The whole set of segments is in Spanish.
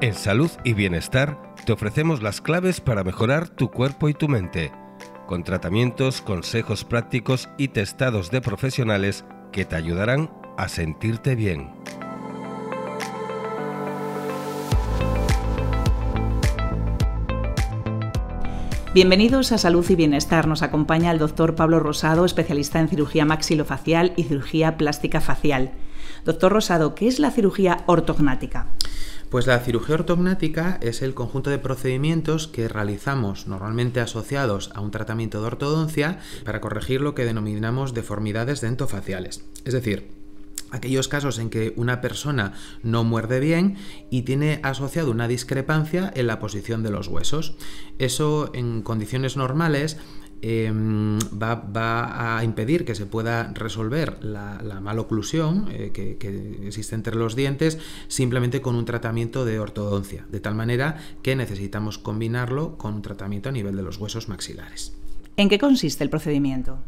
En Salud y Bienestar te ofrecemos las claves para mejorar tu cuerpo y tu mente, con tratamientos, consejos prácticos y testados de profesionales que te ayudarán a sentirte bien. Bienvenidos a Salud y Bienestar. Nos acompaña el doctor Pablo Rosado, especialista en cirugía maxilofacial y cirugía plástica facial. Doctor Rosado, ¿qué es la cirugía ortognática? Pues la cirugía ortognática es el conjunto de procedimientos que realizamos normalmente asociados a un tratamiento de ortodoncia para corregir lo que denominamos deformidades dentofaciales. Es decir, aquellos casos en que una persona no muerde bien y tiene asociado una discrepancia en la posición de los huesos. Eso en condiciones normales Em, va, a impedir que se pueda resolver la, maloclusión eh, que, existe entre los dientes simplemente con un tratamiento de ortodoncia, de tal manera que necesitamos combinarlo con un tratamiento a nivel de los huesos maxilares. ¿En qué consiste el procedimiento?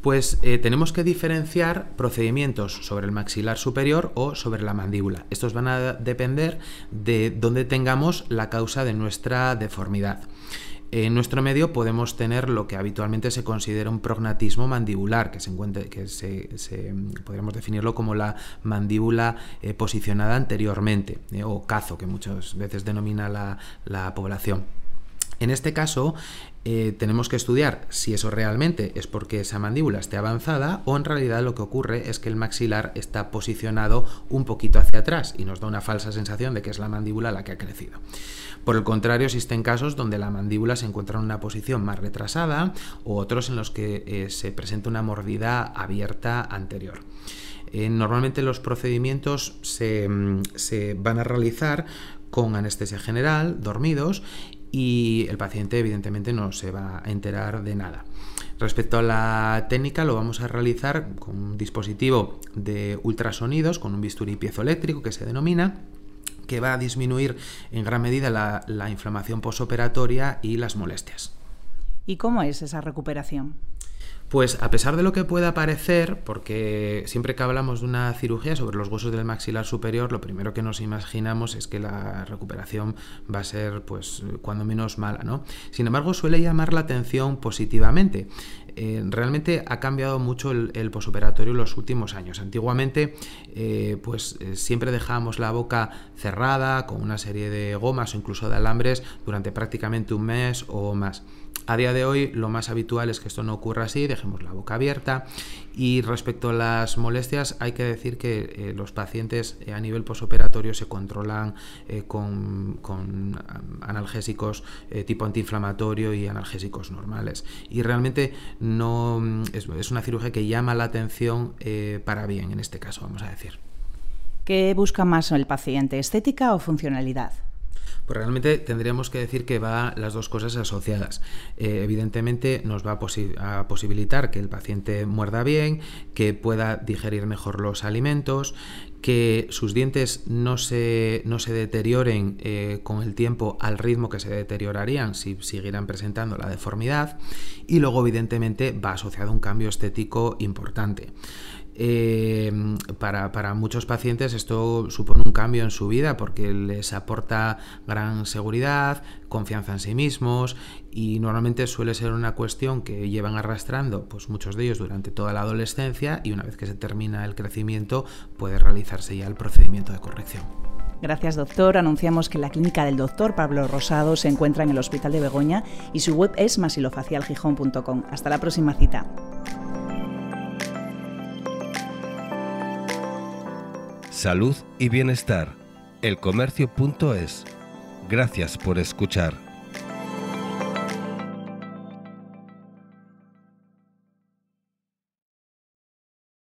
Pues eh, tenemos que diferenciar procedimientos sobre el maxilar superior o sobre la mandíbula. Estos van a depender de dónde tengamos la causa de nuestra deformidad. En nuestro medio podemos tener lo que habitualmente se considera un prognatismo mandibular, que se encuentre, que se, podríamos definirlo como la mandíbula eh, posicionada anteriormente, eh, o cazo, que muchas veces denomina la, población. En este caso, eh, tenemos que estudiar si eso realmente es porque esa mandíbula esté avanzada o en realidad lo que ocurre es que el maxilar está posicionado un poquito hacia atrás y nos da una falsa sensación de que es la mandíbula la que ha crecido. Por el contrario, existen casos donde la mandíbula se encuentra en una posición más retrasada o otros en los que eh, se presenta una mordida abierta anterior. Eh, normalmente los procedimientos mm, se, van a realizar con anestesia general, dormidos, y el paciente evidentemente no se va a enterar de nada. Respecto a la técnica, lo vamos a realizar con un dispositivo de ultrasonidos, con un bisturí piezoeléctrico que se denomina, que va a disminuir en gran medida la, inflamación posoperatoria y las molestias. ¿Y cómo es esa recuperación? Pues a pesar de lo que pueda parecer, porque siempre que hablamos de una cirugía sobre los huesos del maxilar superior, lo primero que nos imaginamos es que la recuperación va a ser, pues, cuando menos mala, ¿no? Sin embargo, suele llamar la atención positivamente. Eh, realmente ha cambiado mucho el, posoperatorio en los últimos años. Antiguamente, eh, pues eh, siempre dejábamos la boca cerrada con una serie de gomas o incluso de alambres durante prácticamente un mes o más. A día de hoy lo más habitual es que esto no ocurra así, dejemos la boca abierta y respecto a las molestias hay que decir que eh, los pacientes eh, a nivel posoperatorio se controlan eh, con, analgésicos tipo antiinflamatorio y analgésicos normales y realmente no es, es una cirugía que llama la atención para bien en este caso, vamos a decir. ¿Qué busca más el paciente, estética o funcionalidad? Pues realmente tendríamos que decir que va las dos cosas asociadas. Eh, evidentemente nos va a, posibilitar que el paciente muerda bien, que pueda digerir mejor los alimentos, que sus dientes no se, no se deterioren eh, con el tiempo al ritmo que se deteriorarían si siguieran presentando la deformidad y luego evidentemente va asociado a un cambio estético importante. Eh, para, muchos pacientes esto supone un cambio en su vida porque les aporta gran seguridad, confianza en sí mismos y normalmente suele ser una cuestión que llevan arrastrando pues muchos de ellos durante toda la adolescencia y una vez que se termina el crecimiento puede realizarse ya el procedimiento de corrección. Gracias, doctor. Anunciamos que la clínica del doctor Pablo Rosado se encuentra en el Hospital de Begoña y su web es masilofacialgijón.com. Hasta la próxima cita. Salud y bienestar. Elcomercio.es. Gracias por escuchar.